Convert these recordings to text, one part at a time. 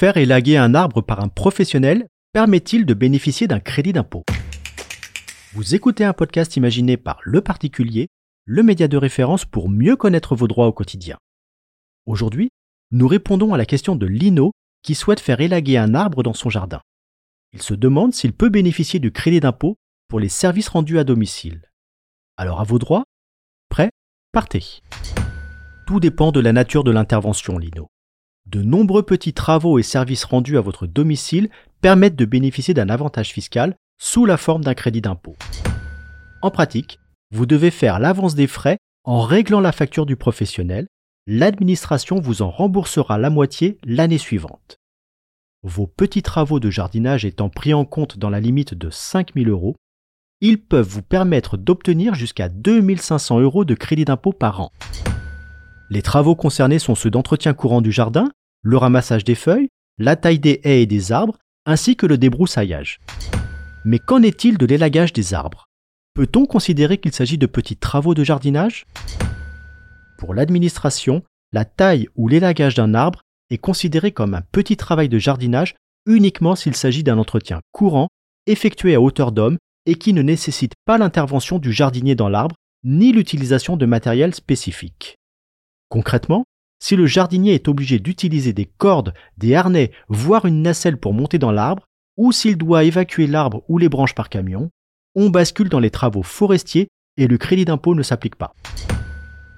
Faire élaguer un arbre par un professionnel permet-il de bénéficier d'un crédit d'impôt? Vous écoutez un podcast imaginé par Le Particulier, le média de référence pour mieux connaître vos droits au quotidien. Aujourd'hui, nous répondons à la question de Lino qui souhaite faire élaguer un arbre dans son jardin. Il se demande s'il peut bénéficier du crédit d'impôt pour les services rendus à domicile. Alors à vos droits? Prêt Partez Tout dépend de la nature de l'intervention, Lino. De nombreux petits travaux et services rendus à votre domicile permettent de bénéficier d'un avantage fiscal sous la forme d'un crédit d'impôt. En pratique, vous devez faire l'avance des frais en réglant la facture du professionnel. L'administration vous en remboursera la moitié l'année suivante. Vos petits travaux de jardinage étant pris en compte dans la limite de 5 000 euros, ils peuvent vous permettre d'obtenir jusqu'à 2500 euros de crédit d'impôt par an. Les travaux concernés sont ceux d'entretien courant du jardin, le ramassage des feuilles, la taille des haies et des arbres, ainsi que le débroussaillage. Mais qu'en est-il de l'élagage des arbres? Peut-on considérer qu'il s'agit de petits travaux de jardinage? Pour l'administration, la taille ou l'élagage d'un arbre est considéré comme un petit travail de jardinage uniquement s'il s'agit d'un entretien courant effectué à hauteur d'homme et qui ne nécessite pas l'intervention du jardinier dans l'arbre ni l'utilisation de matériel spécifique. Concrètement, si le jardinier est obligé d'utiliser des cordes, des harnais, voire une nacelle pour monter dans l'arbre, ou s'il doit évacuer l'arbre ou les branches par camion, on bascule dans les travaux forestiers et le crédit d'impôt ne s'applique pas.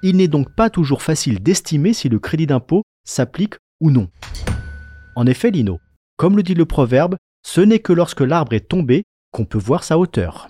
Il n'est donc pas toujours facile d'estimer si le crédit d'impôt s'applique ou non. En effet, Lino, comme le dit le proverbe, ce n'est que lorsque l'arbre est tombé qu'on peut voir sa hauteur.